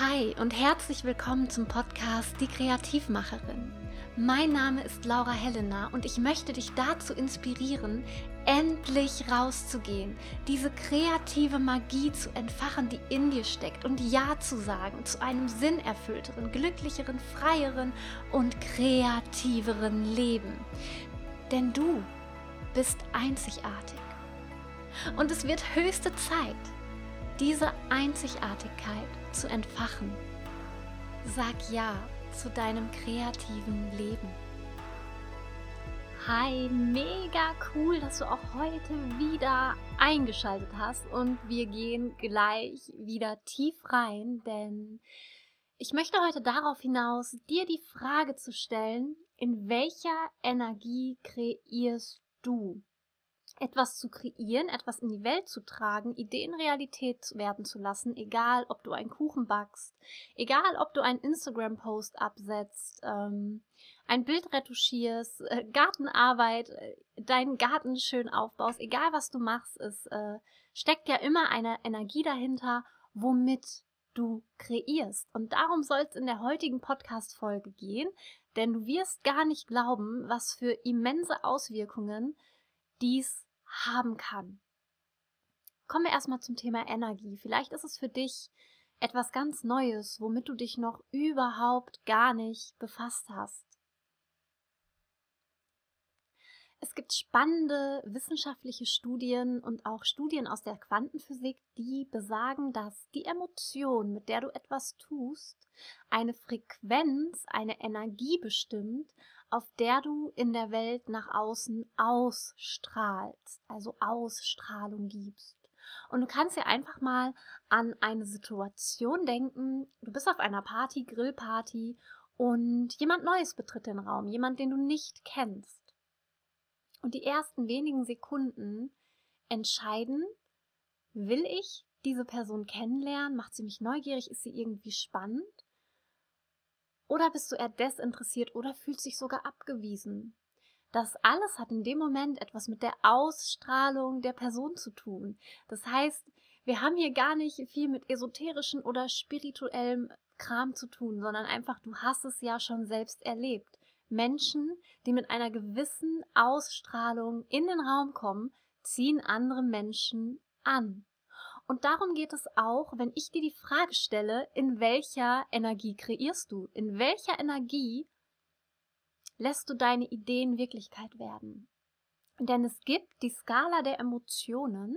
Hi und herzlich willkommen zum Podcast Die Kreativmacherin. Mein Name ist Laura Helena und ich möchte dich dazu inspirieren, endlich rauszugehen, diese kreative Magie zu entfachen, die in dir steckt und Ja zu sagen zu einem sinnerfüllteren, glücklicheren, freieren und kreativeren Leben. Denn du bist einzigartig. Und es wird höchste Zeit, diese Einzigartigkeit zu entfachen. Sag Ja zu deinem kreativen Leben. Hi, mega cool, dass du auch heute wieder eingeschaltet hast und wir gehen gleich wieder tief rein, denn ich möchte heute darauf hinaus, dir die Frage zu stellen, in welcher Energie kreierst du? Etwas zu kreieren, etwas in die Welt zu tragen, Ideen Realität werden zu lassen, egal ob du einen Kuchen backst, egal ob du einen Instagram-Post absetzt, ähm, ein Bild retuschierst, äh, Gartenarbeit, äh, deinen Garten schön aufbaust, egal was du machst, es äh, steckt ja immer eine Energie dahinter, womit du kreierst. Und darum soll es in der heutigen Podcast-Folge gehen, denn du wirst gar nicht glauben, was für immense Auswirkungen dies haben kann. Kommen wir erstmal zum Thema Energie. Vielleicht ist es für dich etwas ganz Neues, womit du dich noch überhaupt gar nicht befasst hast. Es gibt spannende wissenschaftliche Studien und auch Studien aus der Quantenphysik, die besagen, dass die Emotion, mit der du etwas tust, eine Frequenz, eine Energie bestimmt, auf der du in der Welt nach außen ausstrahlst, also Ausstrahlung gibst. Und du kannst dir einfach mal an eine Situation denken, du bist auf einer Party, Grillparty und jemand Neues betritt den Raum, jemand, den du nicht kennst. Und die ersten wenigen Sekunden entscheiden, will ich diese Person kennenlernen, macht sie mich neugierig, ist sie irgendwie spannend oder bist du eher desinteressiert oder fühlst dich sogar abgewiesen? Das alles hat in dem Moment etwas mit der Ausstrahlung der Person zu tun. Das heißt, wir haben hier gar nicht viel mit esoterischen oder spirituellem Kram zu tun, sondern einfach, du hast es ja schon selbst erlebt. Menschen, die mit einer gewissen Ausstrahlung in den Raum kommen, ziehen andere Menschen an. Und darum geht es auch, wenn ich dir die Frage stelle, in welcher Energie kreierst du? In welcher Energie lässt du deine Ideen Wirklichkeit werden? Denn es gibt die Skala der Emotionen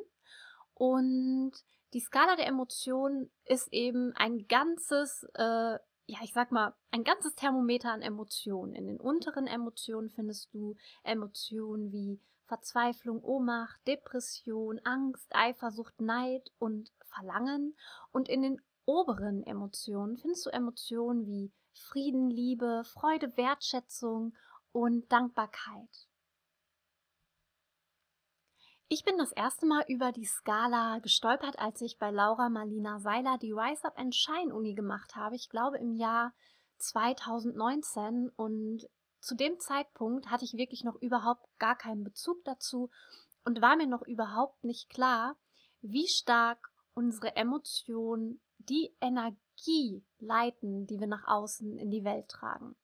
und die Skala der Emotionen ist eben ein ganzes, äh, ja, ich sag mal, ein ganzes Thermometer an Emotionen. In den unteren Emotionen findest du Emotionen wie Verzweiflung, Ohnmacht, Depression, Angst, Eifersucht, Neid und Verlangen. Und in den oberen Emotionen findest du Emotionen wie Frieden, Liebe, Freude, Wertschätzung und Dankbarkeit. Ich bin das erste Mal über die Skala gestolpert, als ich bei Laura Marlina Seiler die Rise Up and Shine Uni gemacht habe. Ich glaube im Jahr 2019 und zu dem Zeitpunkt hatte ich wirklich noch überhaupt gar keinen Bezug dazu und war mir noch überhaupt nicht klar, wie stark unsere Emotionen die Energie leiten, die wir nach außen in die Welt tragen.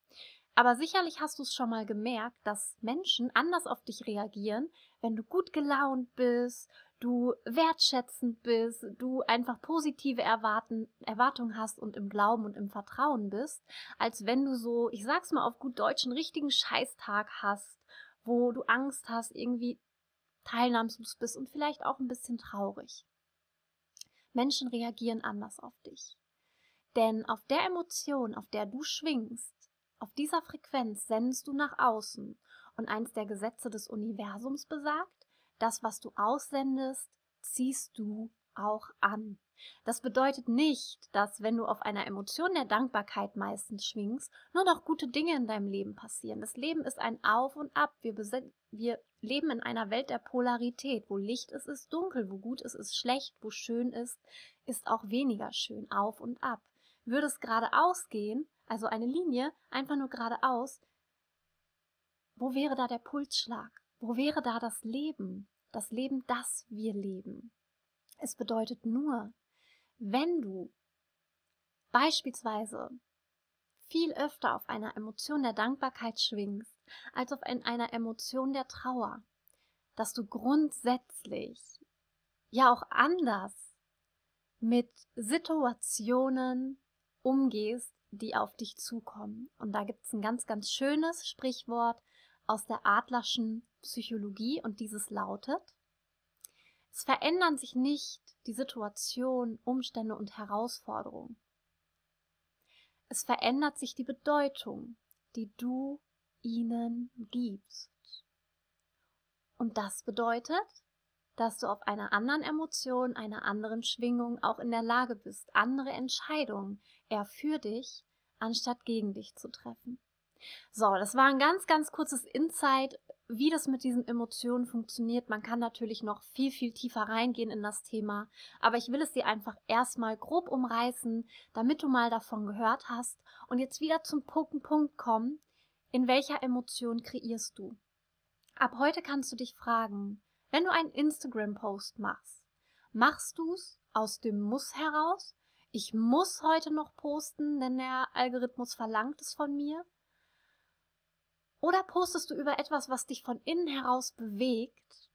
Aber sicherlich hast du es schon mal gemerkt, dass Menschen anders auf dich reagieren, wenn du gut gelaunt bist, du wertschätzend bist, du einfach positive Erwarten, Erwartungen hast und im Glauben und im Vertrauen bist, als wenn du so, ich sag's mal auf gut Deutsch, einen richtigen Scheißtag hast, wo du Angst hast, irgendwie teilnahmslos bist und vielleicht auch ein bisschen traurig. Menschen reagieren anders auf dich. Denn auf der Emotion, auf der du schwingst, auf dieser Frequenz sendest du nach außen. Und eins der Gesetze des Universums besagt, das, was du aussendest, ziehst du auch an. Das bedeutet nicht, dass wenn du auf einer Emotion der Dankbarkeit meistens schwingst, nur noch gute Dinge in deinem Leben passieren. Das Leben ist ein Auf und Ab. Wir, wir leben in einer Welt der Polarität. Wo Licht ist, ist dunkel. Wo gut ist, ist schlecht. Wo schön ist, ist auch weniger schön. Auf und ab. Würde es geradeaus gehen, also eine Linie, einfach nur geradeaus, wo wäre da der Pulsschlag? Wo wäre da das Leben? Das Leben, das wir leben. Es bedeutet nur, wenn du beispielsweise viel öfter auf einer Emotion der Dankbarkeit schwingst, als auf einer Emotion der Trauer, dass du grundsätzlich ja auch anders mit Situationen umgehst, die auf dich zukommen. Und da gibt es ein ganz, ganz schönes Sprichwort aus der adlerschen Psychologie und dieses lautet, es verändern sich nicht die Situation, Umstände und Herausforderungen. Es verändert sich die Bedeutung, die du ihnen gibst. Und das bedeutet, dass du auf einer anderen Emotion, einer anderen Schwingung auch in der Lage bist, andere Entscheidungen eher für dich anstatt gegen dich zu treffen. So, das war ein ganz, ganz kurzes Insight, wie das mit diesen Emotionen funktioniert. Man kann natürlich noch viel, viel tiefer reingehen in das Thema, aber ich will es dir einfach erstmal grob umreißen, damit du mal davon gehört hast und jetzt wieder zum Punkt, kommen, in welcher Emotion kreierst du? Ab heute kannst du dich fragen, wenn du einen Instagram-Post machst, machst du es aus dem Muss heraus? Ich muss heute noch posten, denn der Algorithmus verlangt es von mir. Oder postest du über etwas, was dich von innen heraus bewegt,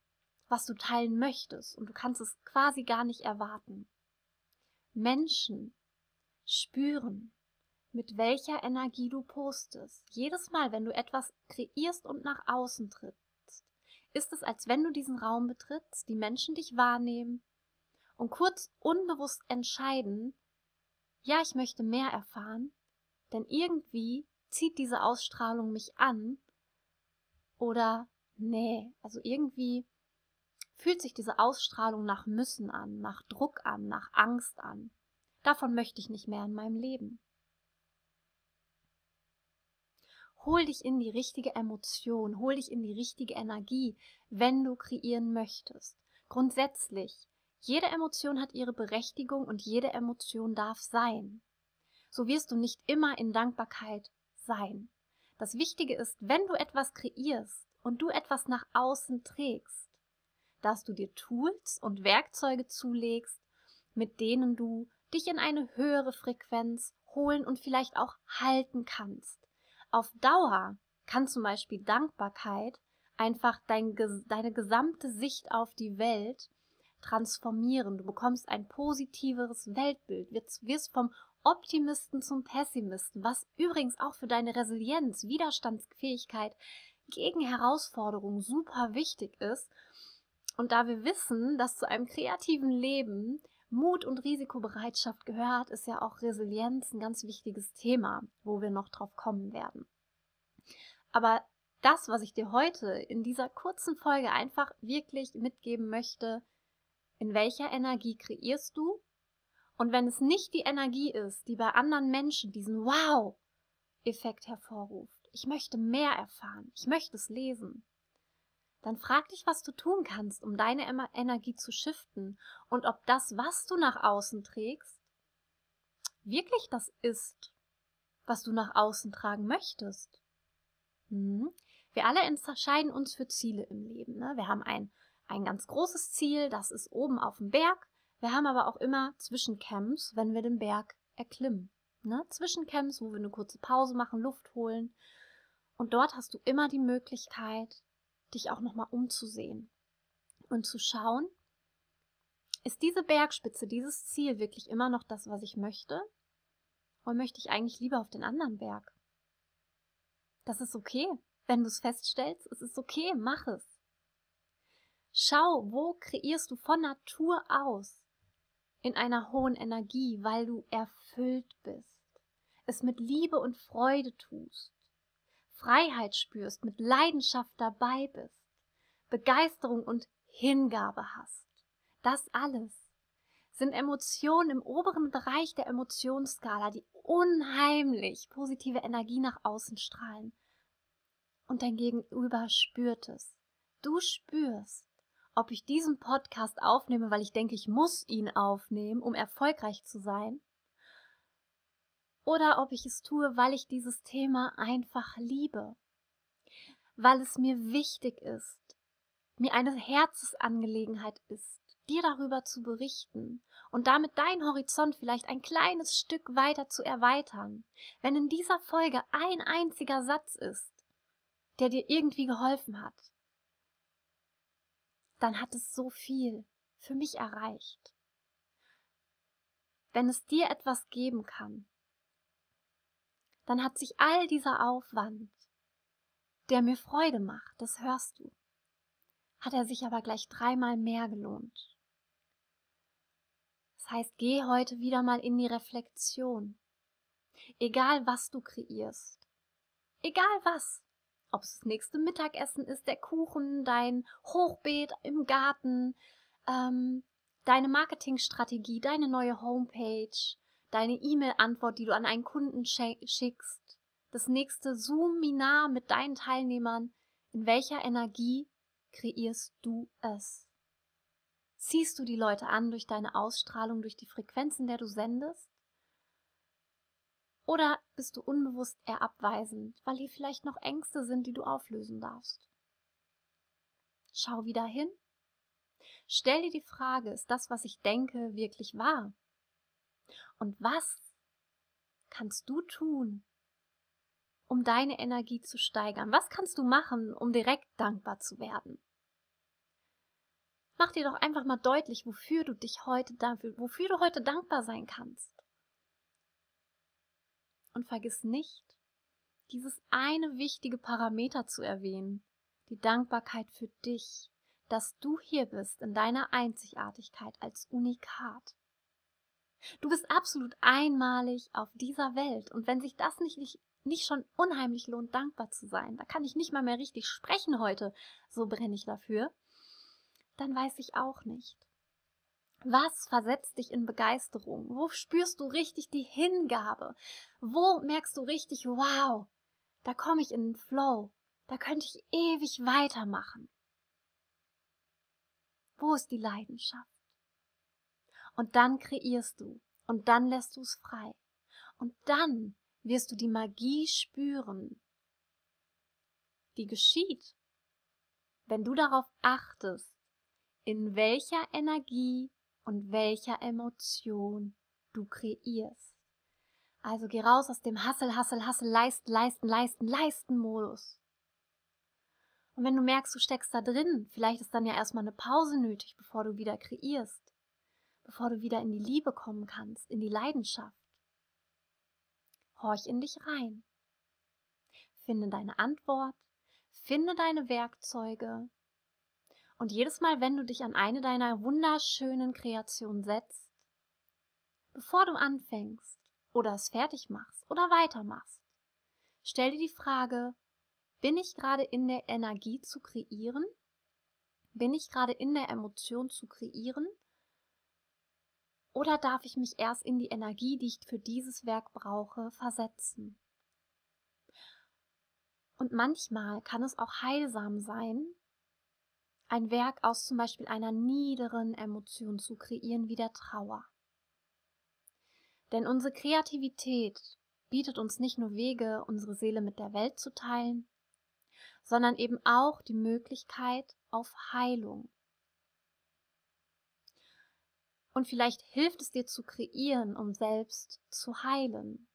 was du teilen möchtest und du kannst es quasi gar nicht erwarten? Menschen spüren, mit welcher Energie du postest. Jedes Mal, wenn du etwas kreierst und nach außen trittst, ist es, als wenn du diesen Raum betrittst, die Menschen dich wahrnehmen und kurz unbewusst entscheiden, ja, ich möchte mehr erfahren, denn irgendwie zieht diese Ausstrahlung mich an oder nee, also irgendwie fühlt sich diese Ausstrahlung nach Müssen an, nach Druck an, nach Angst an. Davon möchte ich nicht mehr in meinem Leben. Hol dich in die richtige Emotion, hol dich in die richtige Energie, wenn du kreieren möchtest. Grundsätzlich, jede Emotion hat ihre Berechtigung und jede Emotion darf sein. So wirst du nicht immer in Dankbarkeit sein. Das Wichtige ist, wenn du etwas kreierst und du etwas nach außen trägst, dass du dir Tools und Werkzeuge zulegst, mit denen du dich in eine höhere Frequenz holen und vielleicht auch halten kannst. Auf Dauer kann zum Beispiel Dankbarkeit einfach dein, deine gesamte Sicht auf die Welt transformieren. Du bekommst ein positiveres Weltbild, wirst vom Optimisten zum Pessimisten, was übrigens auch für deine Resilienz, Widerstandsfähigkeit gegen Herausforderungen super wichtig ist. Und da wir wissen, dass zu einem kreativen Leben Mut und Risikobereitschaft gehört, ist ja auch Resilienz ein ganz wichtiges Thema, wo wir noch drauf kommen werden. Aber das, was ich dir heute in dieser kurzen Folge einfach wirklich mitgeben möchte, in welcher Energie kreierst du? Und wenn es nicht die Energie ist, die bei anderen Menschen diesen Wow-Effekt hervorruft, ich möchte mehr erfahren, ich möchte es lesen, dann frag dich, was du tun kannst, um deine Energie zu shiften und ob das, was du nach außen trägst, wirklich das ist, was du nach außen tragen möchtest. Hm? Wir alle entscheiden uns für Ziele im Leben. Ne? Wir haben ein, ein ganz großes Ziel, das ist oben auf dem Berg. Wir haben aber auch immer Zwischencamps, wenn wir den Berg erklimmen. Ne? Zwischencamps, wo wir eine kurze Pause machen, Luft holen. Und dort hast du immer die Möglichkeit, dich auch nochmal umzusehen und zu schauen, ist diese Bergspitze, dieses Ziel wirklich immer noch das, was ich möchte? Oder möchte ich eigentlich lieber auf den anderen Berg? Das ist okay. Wenn du es feststellst, es ist okay, mach es. Schau, wo kreierst du von Natur aus in einer hohen Energie, weil du erfüllt bist, es mit Liebe und Freude tust. Freiheit spürst, mit Leidenschaft dabei bist, Begeisterung und Hingabe hast. Das alles sind Emotionen im oberen Bereich der Emotionsskala, die unheimlich positive Energie nach außen strahlen. Und dein Gegenüber spürt es. Du spürst, ob ich diesen Podcast aufnehme, weil ich denke, ich muss ihn aufnehmen, um erfolgreich zu sein, oder ob ich es tue, weil ich dieses Thema einfach liebe, weil es mir wichtig ist, mir eine Herzensangelegenheit ist, dir darüber zu berichten und damit deinen Horizont vielleicht ein kleines Stück weiter zu erweitern, wenn in dieser Folge ein einziger Satz ist, der dir irgendwie geholfen hat, dann hat es so viel für mich erreicht. Wenn es dir etwas geben kann, dann hat sich all dieser Aufwand, der mir Freude macht, das hörst du, hat er sich aber gleich dreimal mehr gelohnt. Das heißt, geh heute wieder mal in die Reflexion. Egal was du kreierst, egal was, ob es das nächste Mittagessen ist, der Kuchen, dein Hochbeet im Garten, ähm, deine Marketingstrategie, deine neue Homepage, deine E-Mail-Antwort, die du an einen Kunden schickst, das nächste Zoom-Minar mit deinen Teilnehmern, in welcher Energie kreierst du es? Ziehst du die Leute an durch deine Ausstrahlung, durch die Frequenzen, der du sendest? Oder bist du unbewusst eher abweisend, weil hier vielleicht noch Ängste sind, die du auflösen darfst? Schau wieder hin. Stell dir die Frage, ist das, was ich denke, wirklich wahr? Und was kannst du tun, um deine Energie zu steigern? Was kannst du machen, um direkt dankbar zu werden? Mach dir doch einfach mal deutlich, wofür du dich heute dafür, wofür du heute dankbar sein kannst. Und vergiss nicht, dieses eine wichtige Parameter zu erwähnen, die Dankbarkeit für dich, dass du hier bist in deiner Einzigartigkeit als Unikat. Du bist absolut einmalig auf dieser Welt und wenn sich das nicht, nicht, nicht schon unheimlich lohnt, dankbar zu sein, da kann ich nicht mal mehr richtig sprechen heute, so brenne ich dafür, dann weiß ich auch nicht. Was versetzt dich in Begeisterung? Wo spürst du richtig die Hingabe? Wo merkst du richtig, wow, da komme ich in den Flow, da könnte ich ewig weitermachen? Wo ist die Leidenschaft? Und dann kreierst du und dann lässt du es frei. Und dann wirst du die Magie spüren, die geschieht, wenn du darauf achtest, in welcher Energie und welcher Emotion du kreierst. Also geh raus aus dem Hassel, Hassel, Hassel, leisten, leisten, leisten, leisten Modus. Und wenn du merkst, du steckst da drin, vielleicht ist dann ja erstmal eine Pause nötig, bevor du wieder kreierst, bevor du wieder in die Liebe kommen kannst, in die Leidenschaft. Horch in dich rein. Finde deine Antwort, finde deine Werkzeuge und jedes Mal, wenn du dich an eine deiner wunderschönen Kreationen setzt, bevor du anfängst oder es fertig machst oder weitermachst, stell dir die Frage, bin ich gerade in der Energie zu kreieren? Bin ich gerade in der Emotion zu kreieren? Oder darf ich mich erst in die Energie, die ich für dieses Werk brauche, versetzen? Und manchmal kann es auch heilsam sein, ein Werk aus zum Beispiel einer niederen Emotion zu kreieren wie der Trauer. Denn unsere Kreativität bietet uns nicht nur Wege, unsere Seele mit der Welt zu teilen, sondern eben auch die Möglichkeit auf Heilung. Und vielleicht hilft es dir zu kreieren, um selbst zu heilen.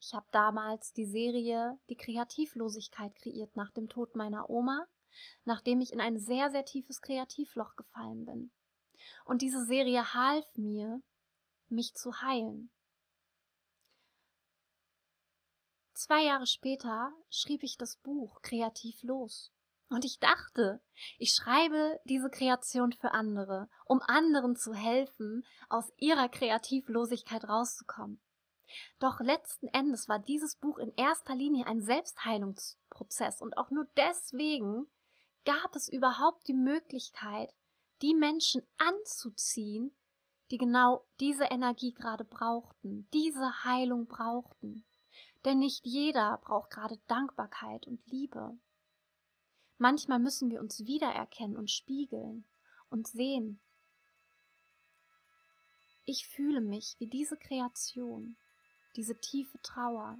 Ich habe damals die Serie Die Kreativlosigkeit kreiert nach dem Tod meiner Oma nachdem ich in ein sehr, sehr tiefes Kreativloch gefallen bin. Und diese Serie half mir, mich zu heilen. Zwei Jahre später schrieb ich das Buch Kreativ los. Und ich dachte, ich schreibe diese Kreation für andere, um anderen zu helfen, aus ihrer Kreativlosigkeit rauszukommen. Doch letzten Endes war dieses Buch in erster Linie ein Selbstheilungsprozess und auch nur deswegen gab es überhaupt die Möglichkeit, die Menschen anzuziehen, die genau diese Energie gerade brauchten, diese Heilung brauchten. Denn nicht jeder braucht gerade Dankbarkeit und Liebe. Manchmal müssen wir uns wiedererkennen und spiegeln und sehen. Ich fühle mich wie diese Kreation, diese tiefe Trauer.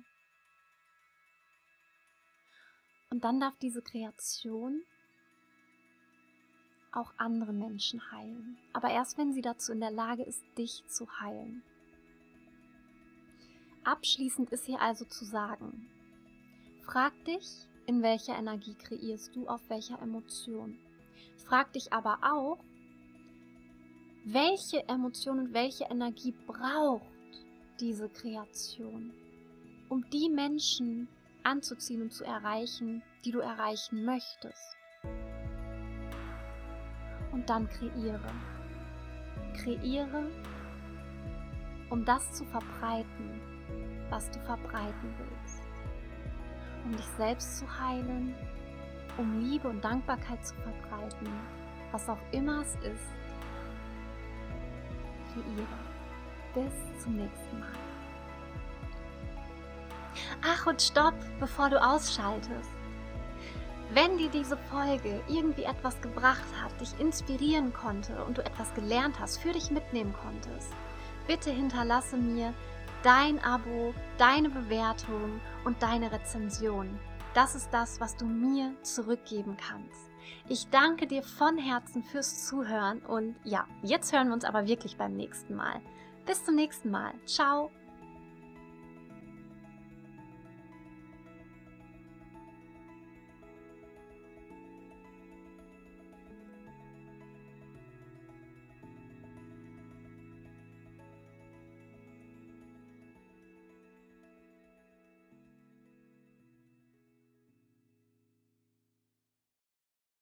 Und dann darf diese Kreation auch andere Menschen heilen. Aber erst wenn sie dazu in der Lage ist, dich zu heilen. Abschließend ist hier also zu sagen, frag dich, in welcher Energie kreierst du, auf welcher Emotion. Frag dich aber auch, welche Emotion und welche Energie braucht diese Kreation, um die Menschen anzuziehen und zu erreichen, die du erreichen möchtest. Und dann kreiere. Kreiere, um das zu verbreiten, was du verbreiten willst. Um dich selbst zu heilen, um Liebe und Dankbarkeit zu verbreiten, was auch immer es ist. Kreiere. Bis zum nächsten Mal. Ach und stopp, bevor du ausschaltest. Wenn dir diese Folge irgendwie etwas gebracht hat, dich inspirieren konnte und du etwas gelernt hast, für dich mitnehmen konntest, bitte hinterlasse mir dein Abo, deine Bewertung und deine Rezension. Das ist das, was du mir zurückgeben kannst. Ich danke dir von Herzen fürs Zuhören und ja, jetzt hören wir uns aber wirklich beim nächsten Mal. Bis zum nächsten Mal. Ciao.